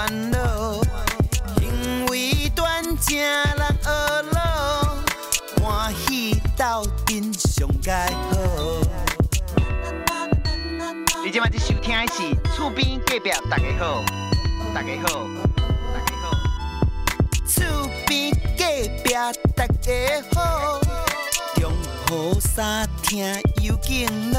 烦恼，行为端正人学老，欢喜斗阵上盖好。你今麦在收听的是厝边隔壁大家好，大家好，大家好，厝边隔壁大家好，中雨三听有劲路，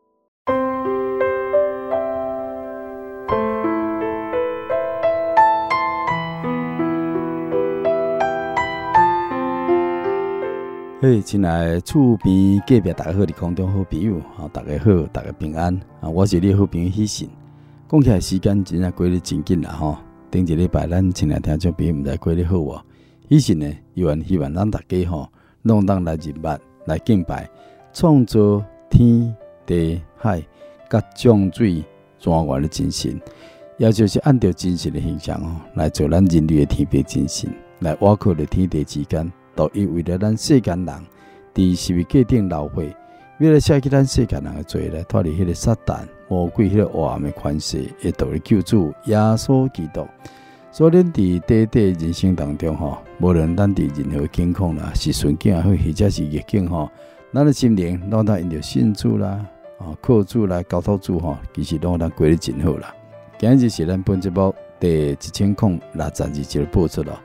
嘿，亲爱的厝边隔壁大家好，的空中好朋友，好大家好，大家平安啊！我是你好朋友喜信。讲起来时间真系过得真紧啦，吼！顶一礼拜咱亲爱听众朋友唔知过得好喎。喜信呢，依然希望咱大家吼，拢当来入捌来敬拜，创造天地海甲众水泉源的精神，也就是按照真神的形象哦，来做咱人类的天地精神，来挖靠的天地之间。都因为着咱世间人，伫十字架顶流血，为了舍弃咱世间人的罪咧脱离迄个撒旦魔鬼迄个黑暗的权势，会得的救主耶稣基督。所以，咱伫短短人生当中，吼，无论咱伫任何境况啦，是顺境也好，或者是逆境，吼，咱的心灵拢当因着信主啦，啊，靠主来交托主，吼，其实拢当过得真好啦。今日是咱本节目第一千空六十二集的播出了。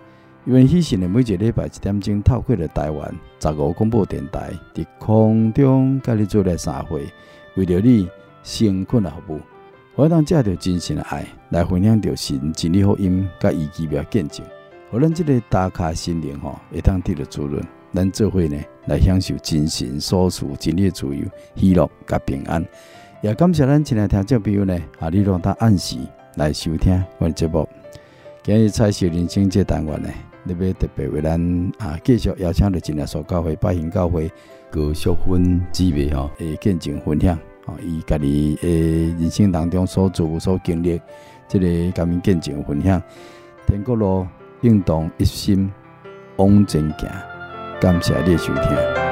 因为喜神的每一个礼拜一点钟，透过了台湾十五广播电台，伫空中甲你做来三会，为了你辛苦的服务，我当借着真心的爱来分享着神真理福音，甲伊奇妙见证，互咱这个打卡心灵吼，会当得到滋润，咱做伙呢来享受精神所赐真理的自由、喜乐甲平安。也感谢咱亲爱听众朋友呢，啊，你让他按时来收听我的节目。今日彩色人生这单元呢。特别特别为咱啊，继续邀请着真耶稣教会、百行教会高淑芬姊妹吼，诶，见证分享，吼，伊家己诶人生当中所做、所经历，这个甲面见证分享。天国路运动一心往前行，感谢你收听。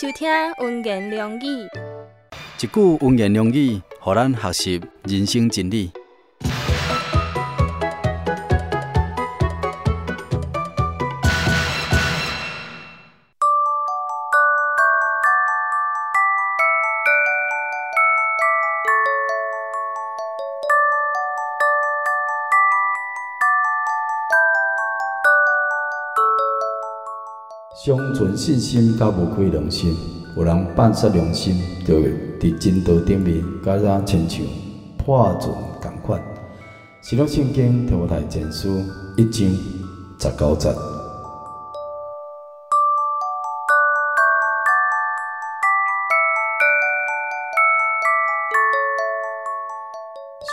收听温言良语，一句温言良语，予咱学习人生真理。尚存信心，甲无亏良心。有人办煞良心，就会伫真道顶面，甲咱亲像破阵共款。新约圣经提摩太前书一章十九节。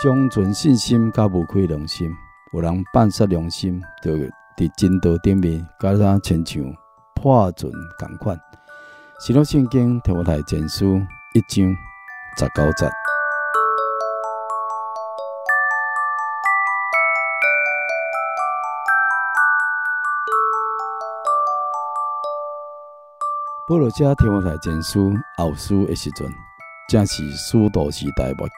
尚存信心，甲无亏良心。有人办煞良心，就会伫真道顶面，甲咱亲像。破阵共款，新约圣经提摩太前书一章十九节。保罗写提摩太前书后书的时阵，正是使徒时代末期。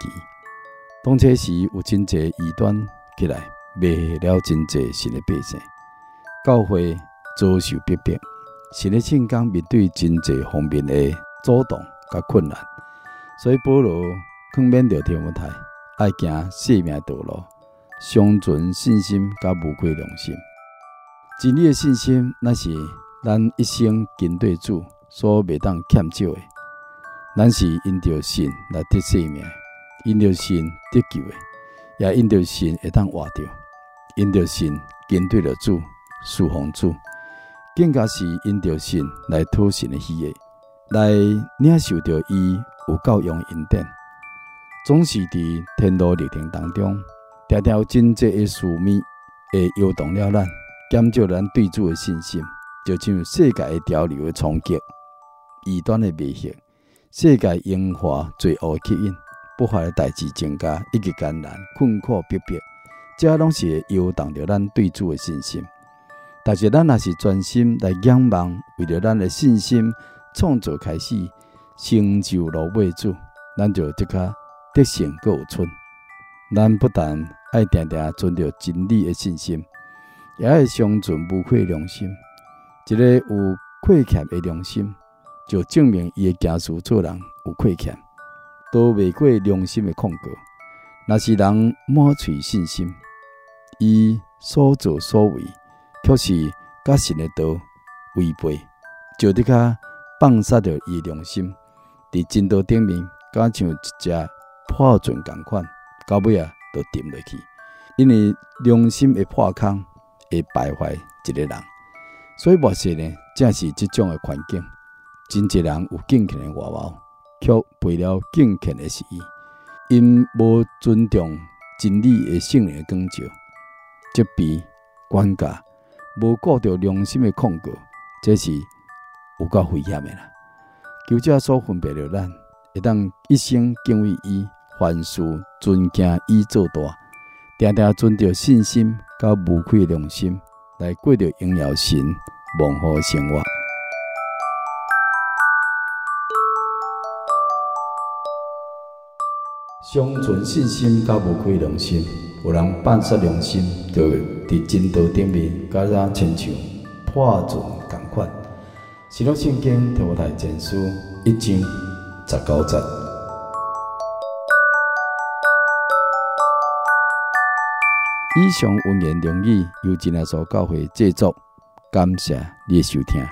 当初时有真侪异端起来，迷了真侪新的百姓，教会遭受逼迫。神的圣工面对真侪方面的阻挡甲困难，所以保罗劝勉着提摩太爱行生命道路，相存信心甲无愧良心。真理的信心，那是咱一生跟对主所袂当欠少的。咱是因着信来得生命，因着信得救的，也因着信会当活着，因着信跟对了主，侍奉主。更加是因着信来讨神的喜悦，来领受着伊有够用恩典，总是伫天路历程当中，条条真济的事物会摇动了咱，减少咱对主的信心，就像世界的潮流的冲击，异端的迷惑，世界樱花最恶吸引，不法的代志增加，一个艰难困苦逼迫，这拢是会摇动着咱对主的信心。但是咱若是专心来仰望，为了咱的信心创造开始，成就落尾主，咱就即刻得胜搁有剩。咱不但爱定定存着真理的信心，也爱生存无愧良心。一个有亏欠的良心，就证明伊的行事做人有亏欠，都未过良心的控告。若是人满嘴信心，伊所作所为。却是甲神的道违背，就得卡放煞着伊良心，伫真道顶面，敢像一只破船共款，到尾啊都沉落去。因为良心会破空，会败坏一个人。所以目前呢，正是这种的环境，真济人有敬虔的外貌，却背了敬虔的实意，因无尊重真理的圣灵的光照，责备管教。无顾着良心的控告，这是有够危险的啦。求者所分别了咱，会当一生敬畏伊，凡事尊敬伊做大，定定存着信心，甲无愧良心，来过着荣耀神、蒙福生活。尚存信心，甲无愧良心。有人办煞良心，就会伫真道顶面，甲咱亲像破船共款。新约圣经提摩太前书一章十九节。以上文言良语由真耶稣教会制作，感谢你的收听。